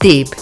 Deep.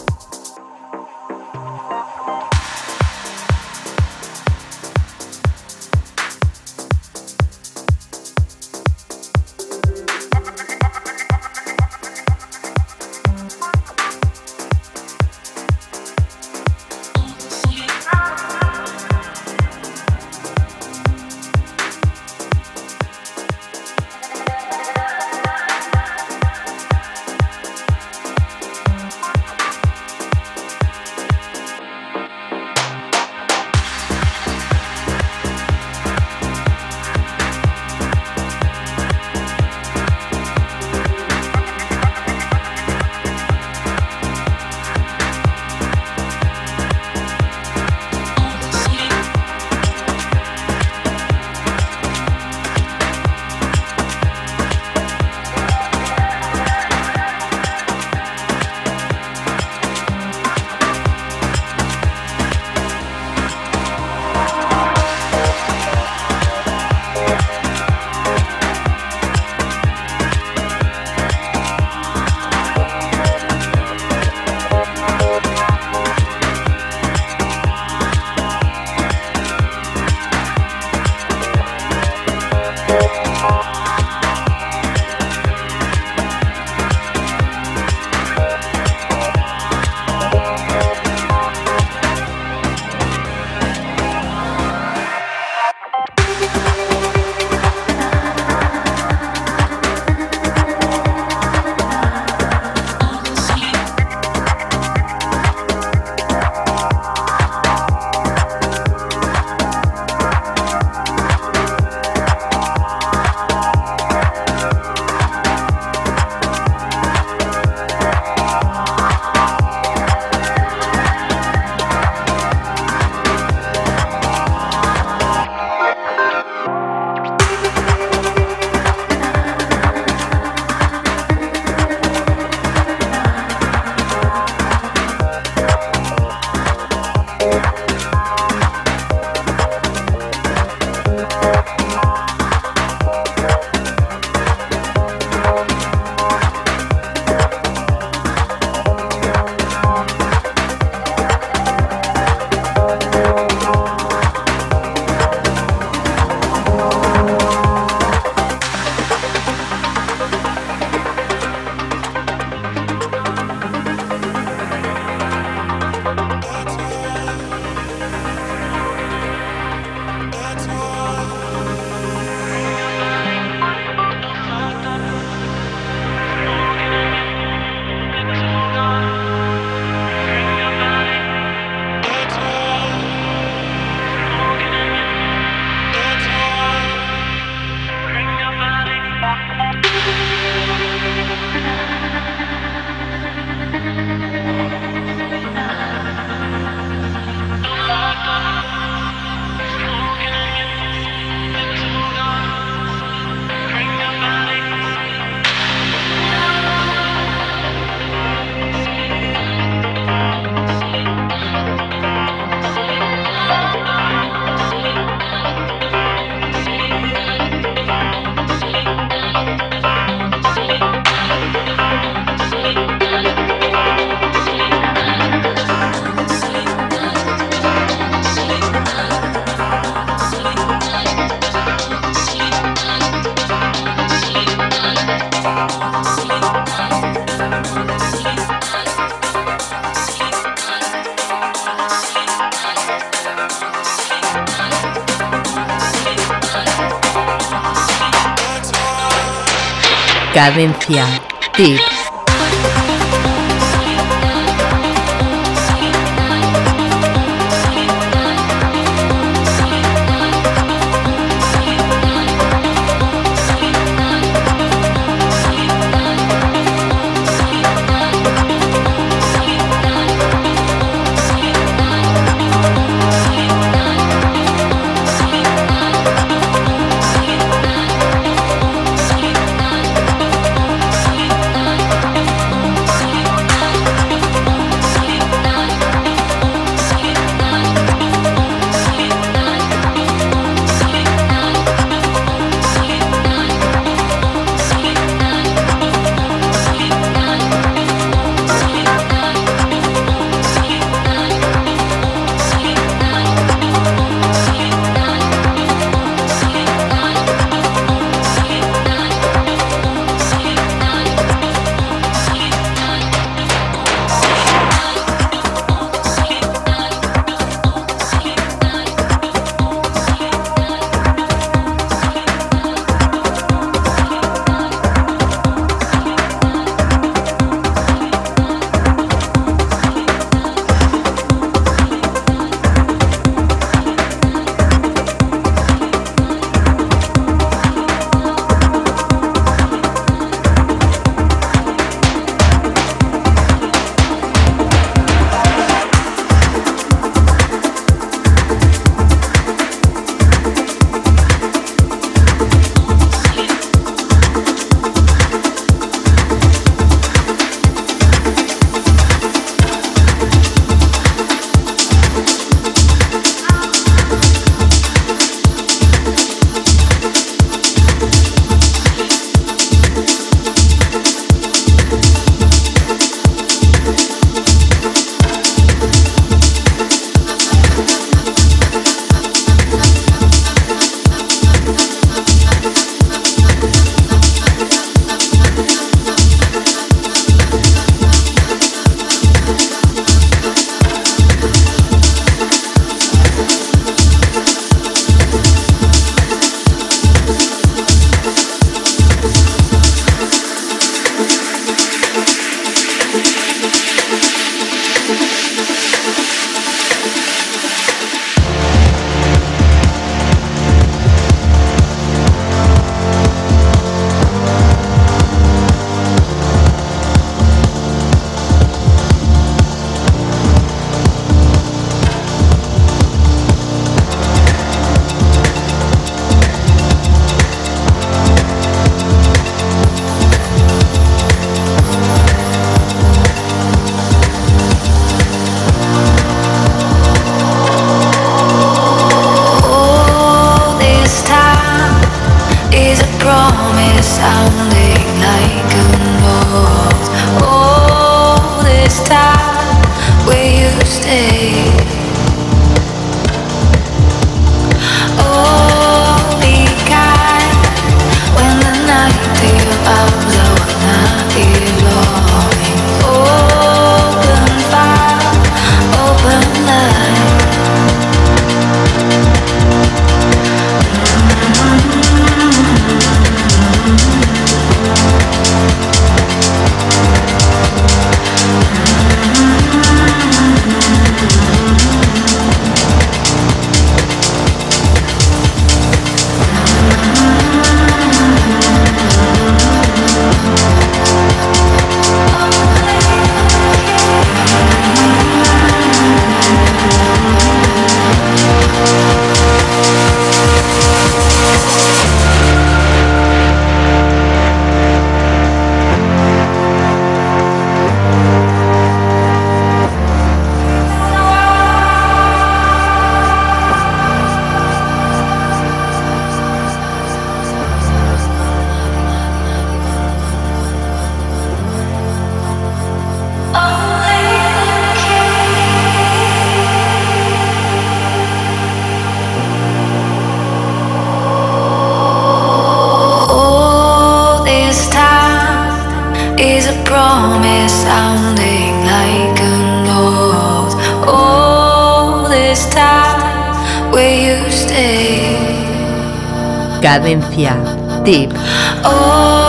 Cadencia. Tip. Cadencia. Tip. Oh,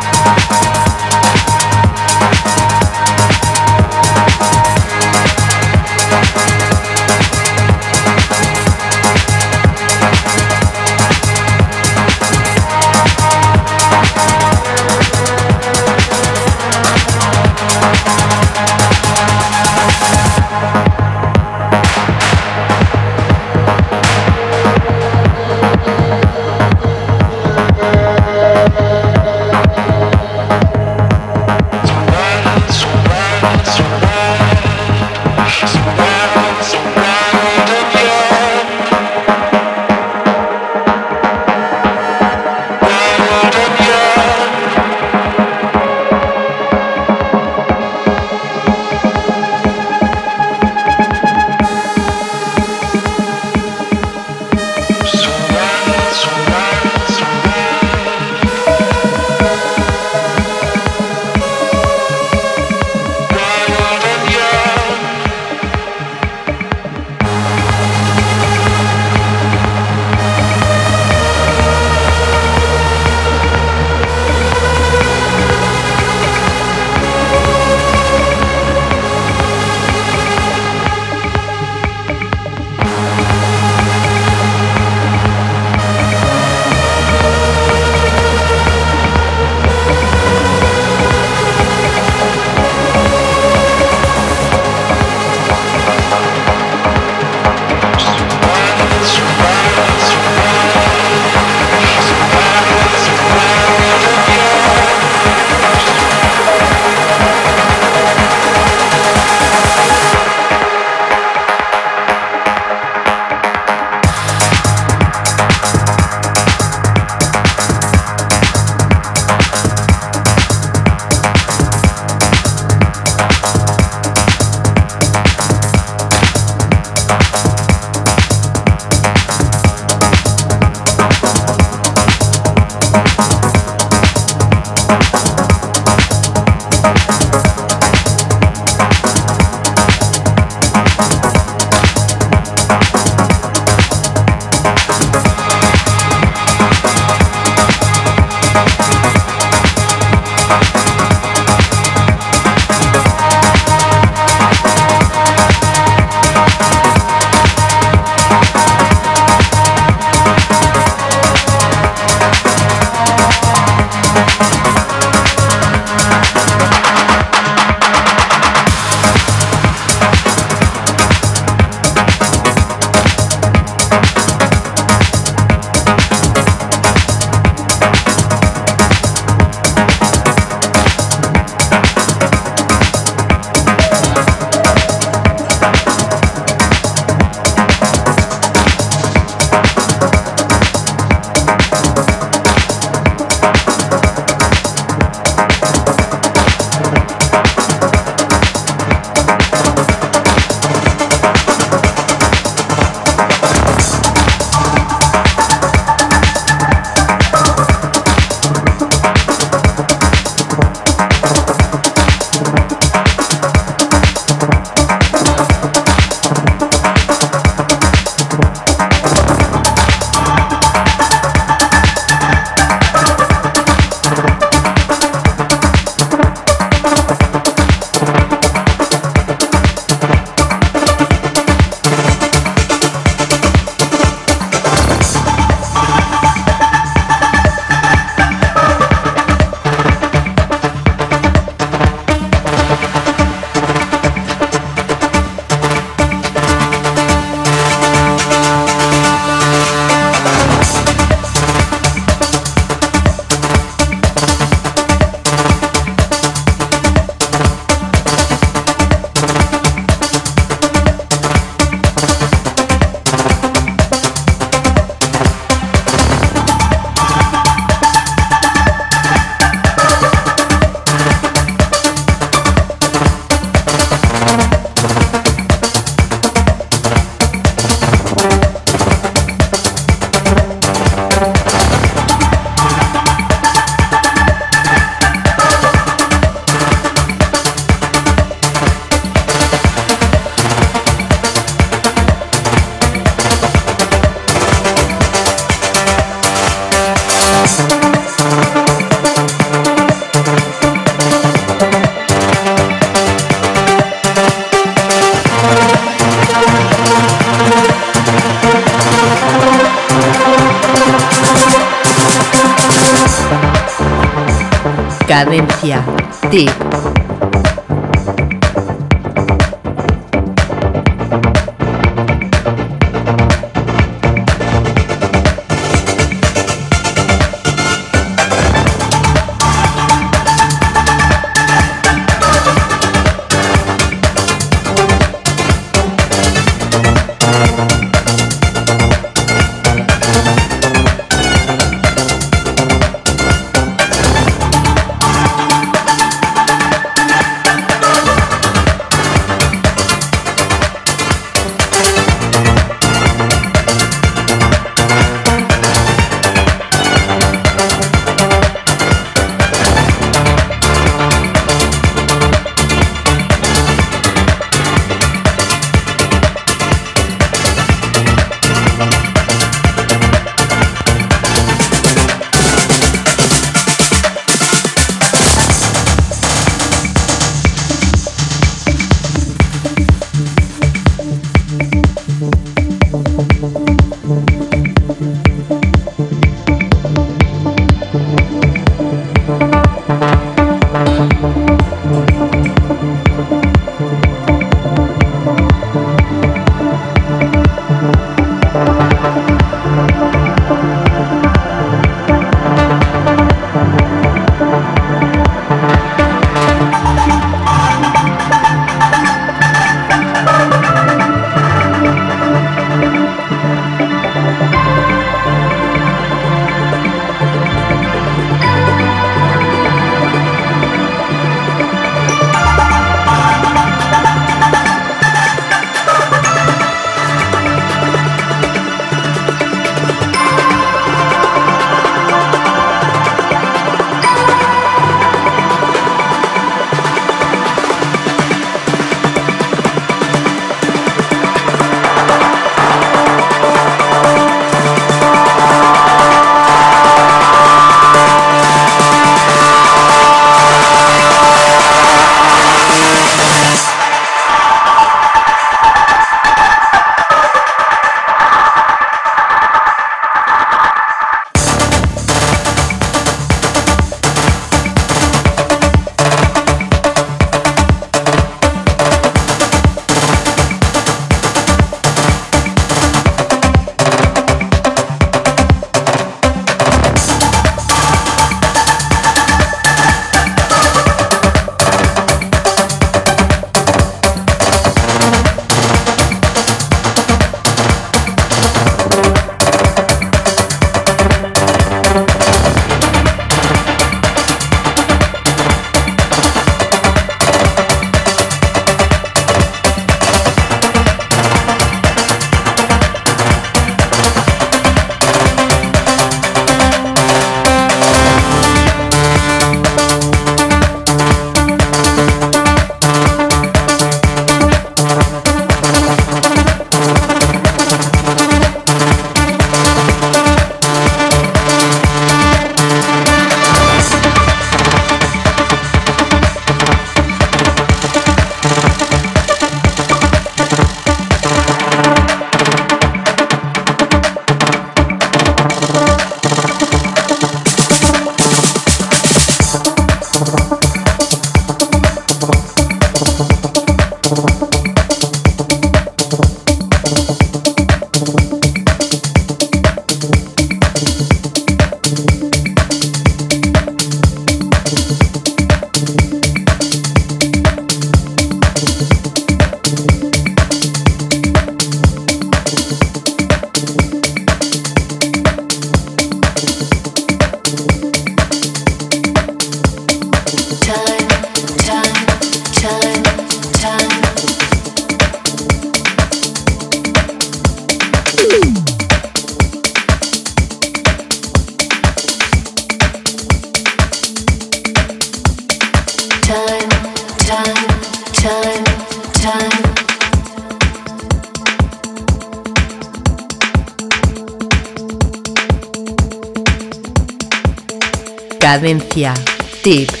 Cadencia. Tip.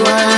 away.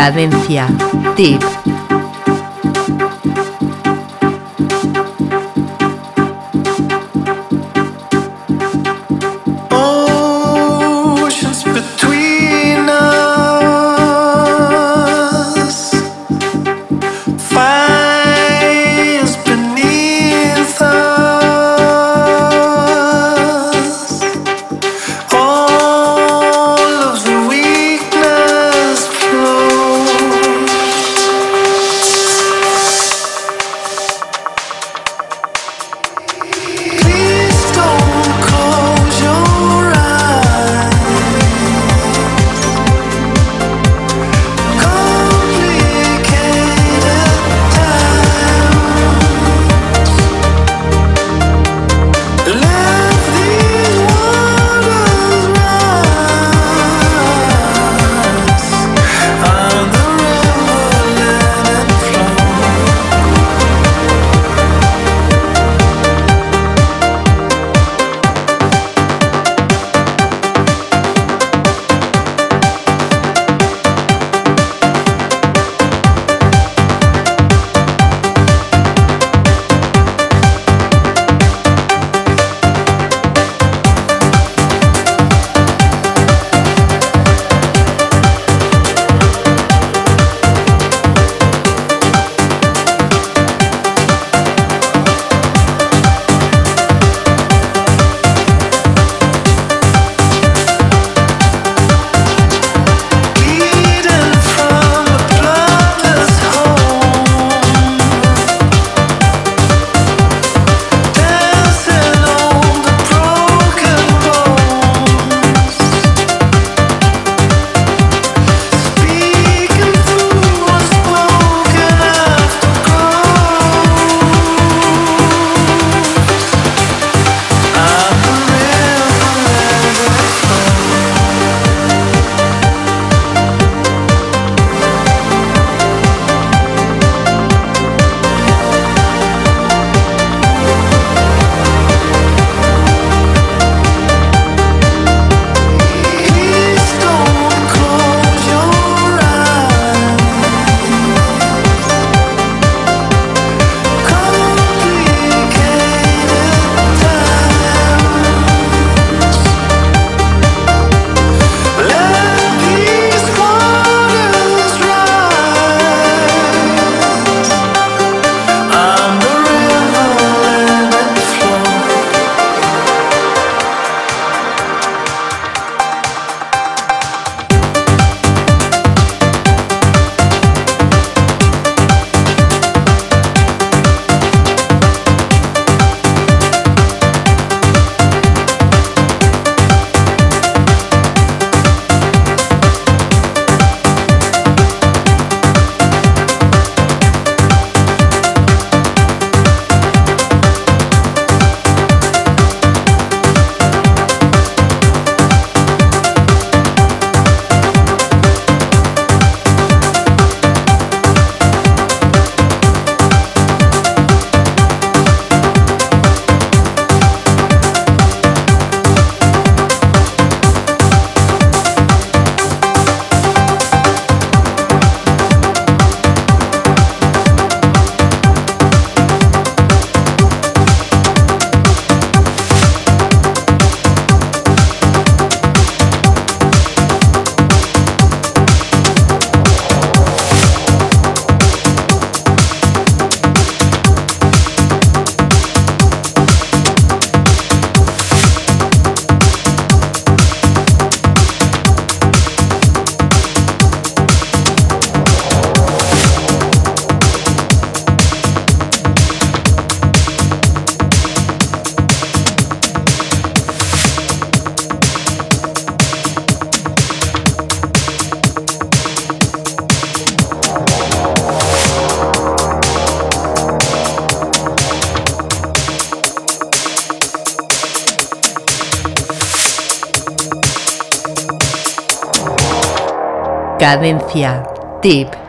Cadencia. Tip. Cadencia. Tip.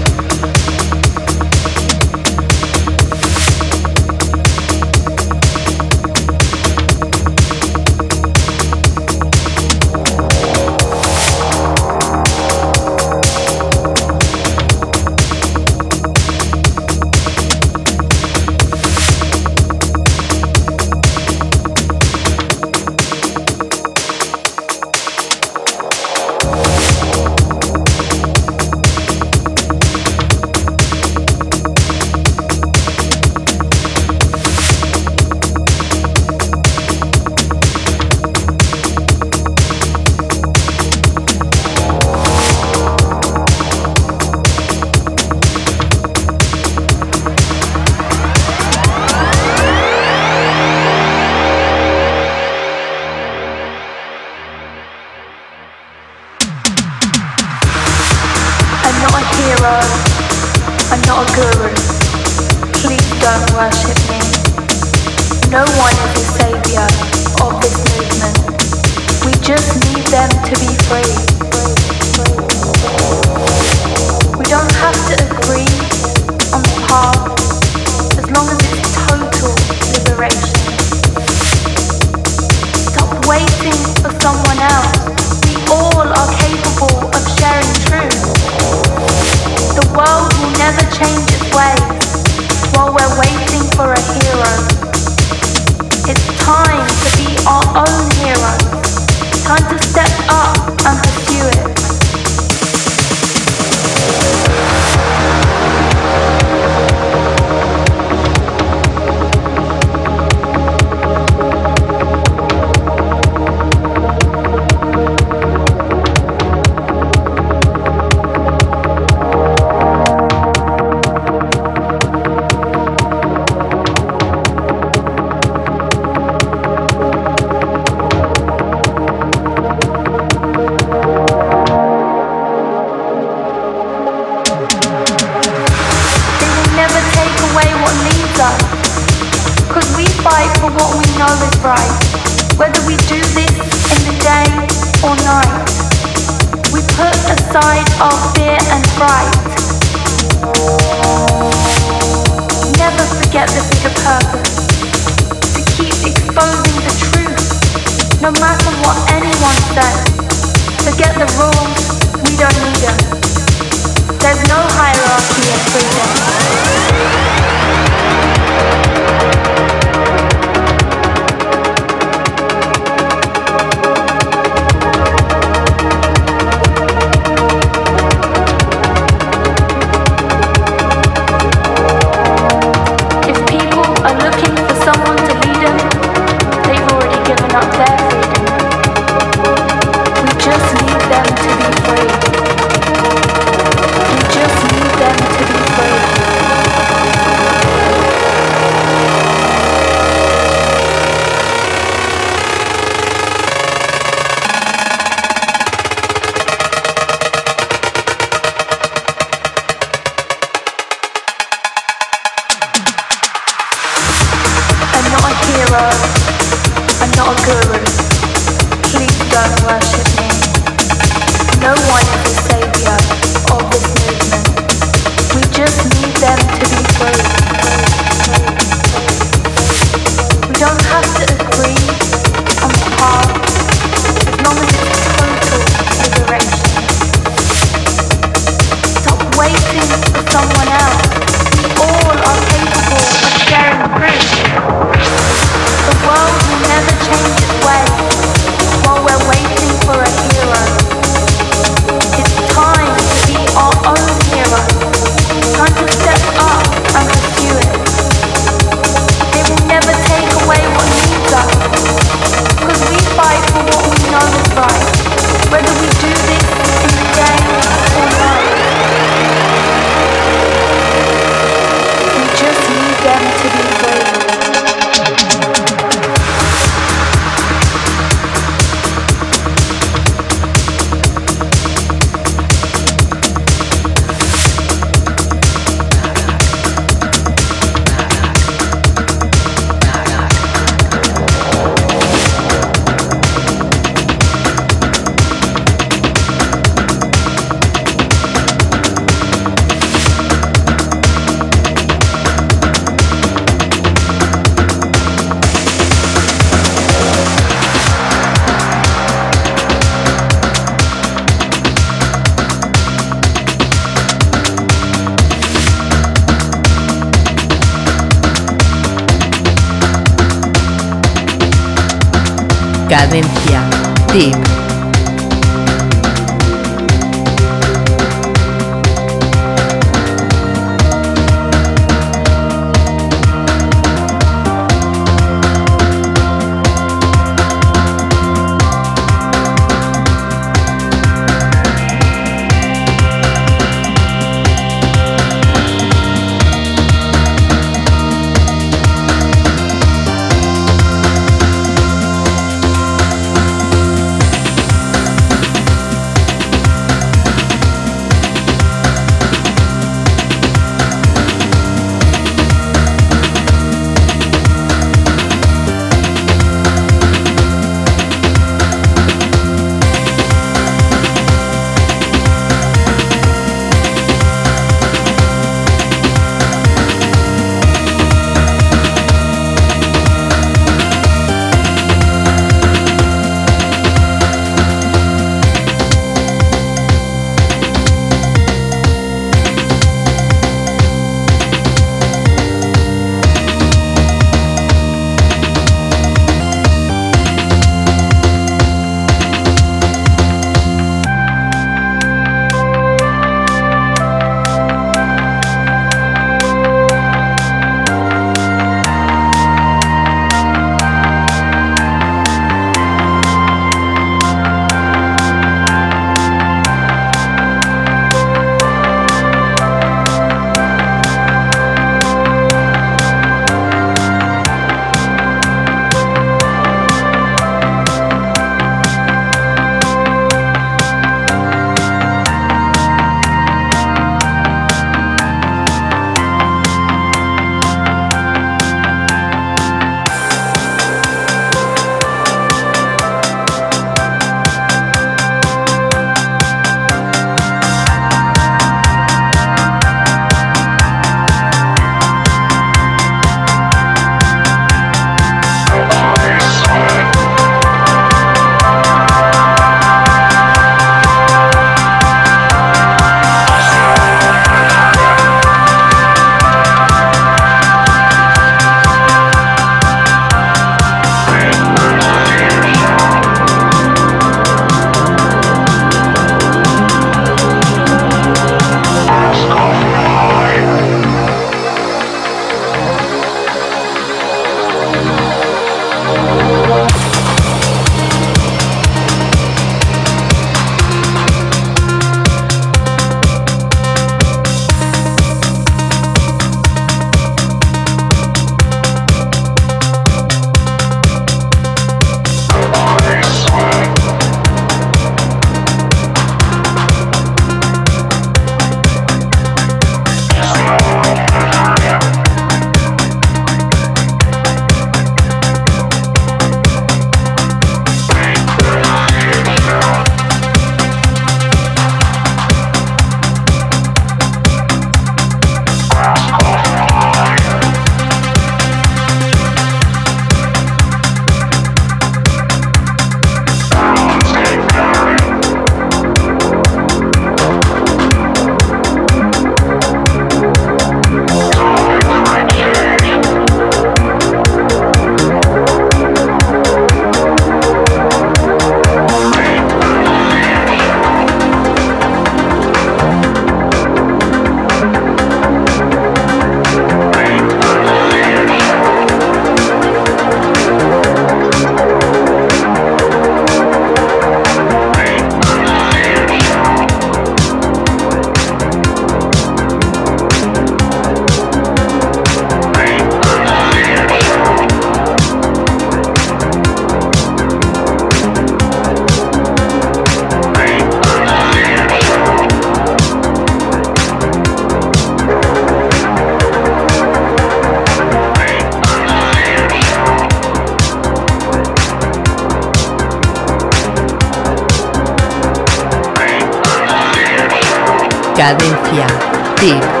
Tip.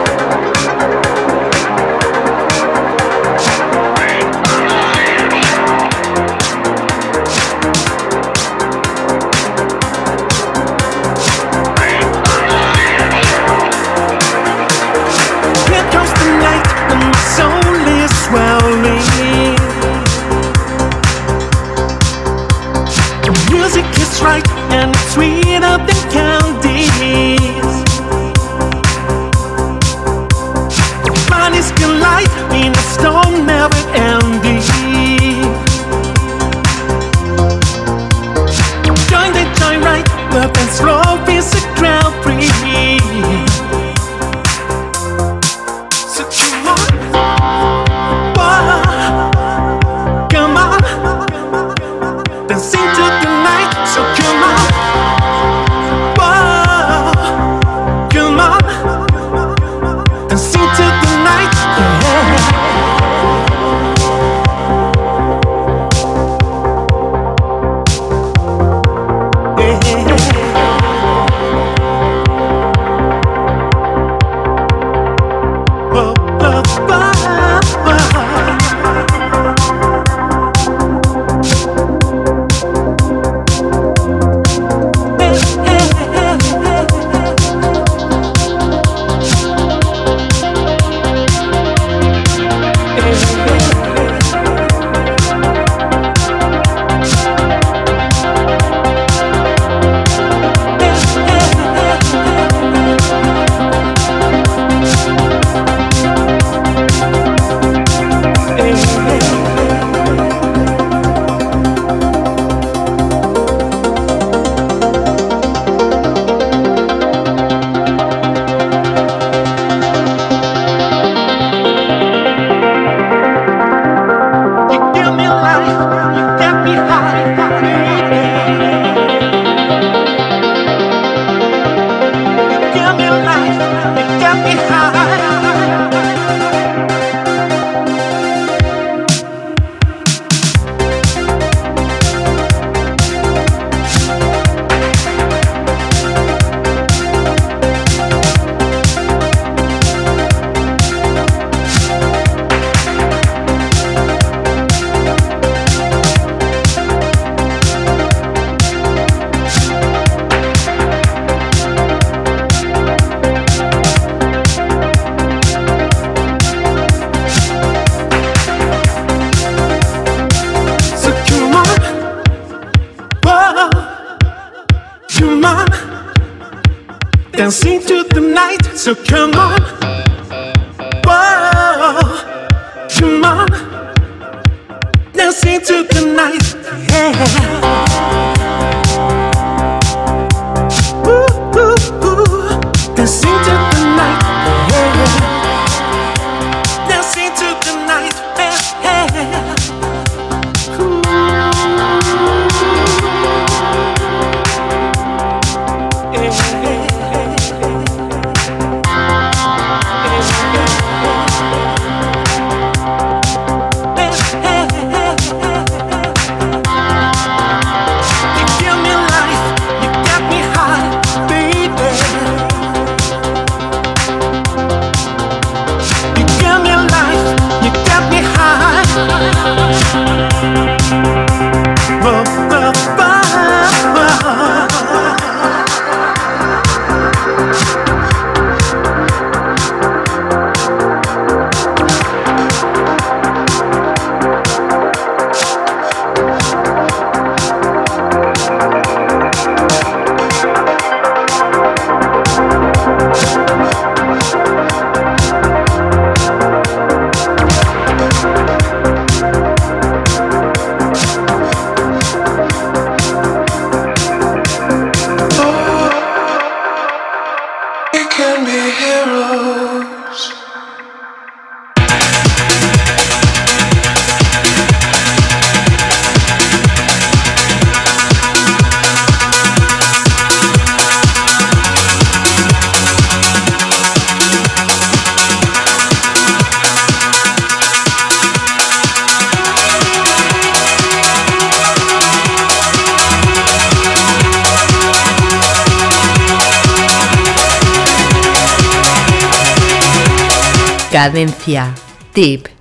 Cadencia. Tip.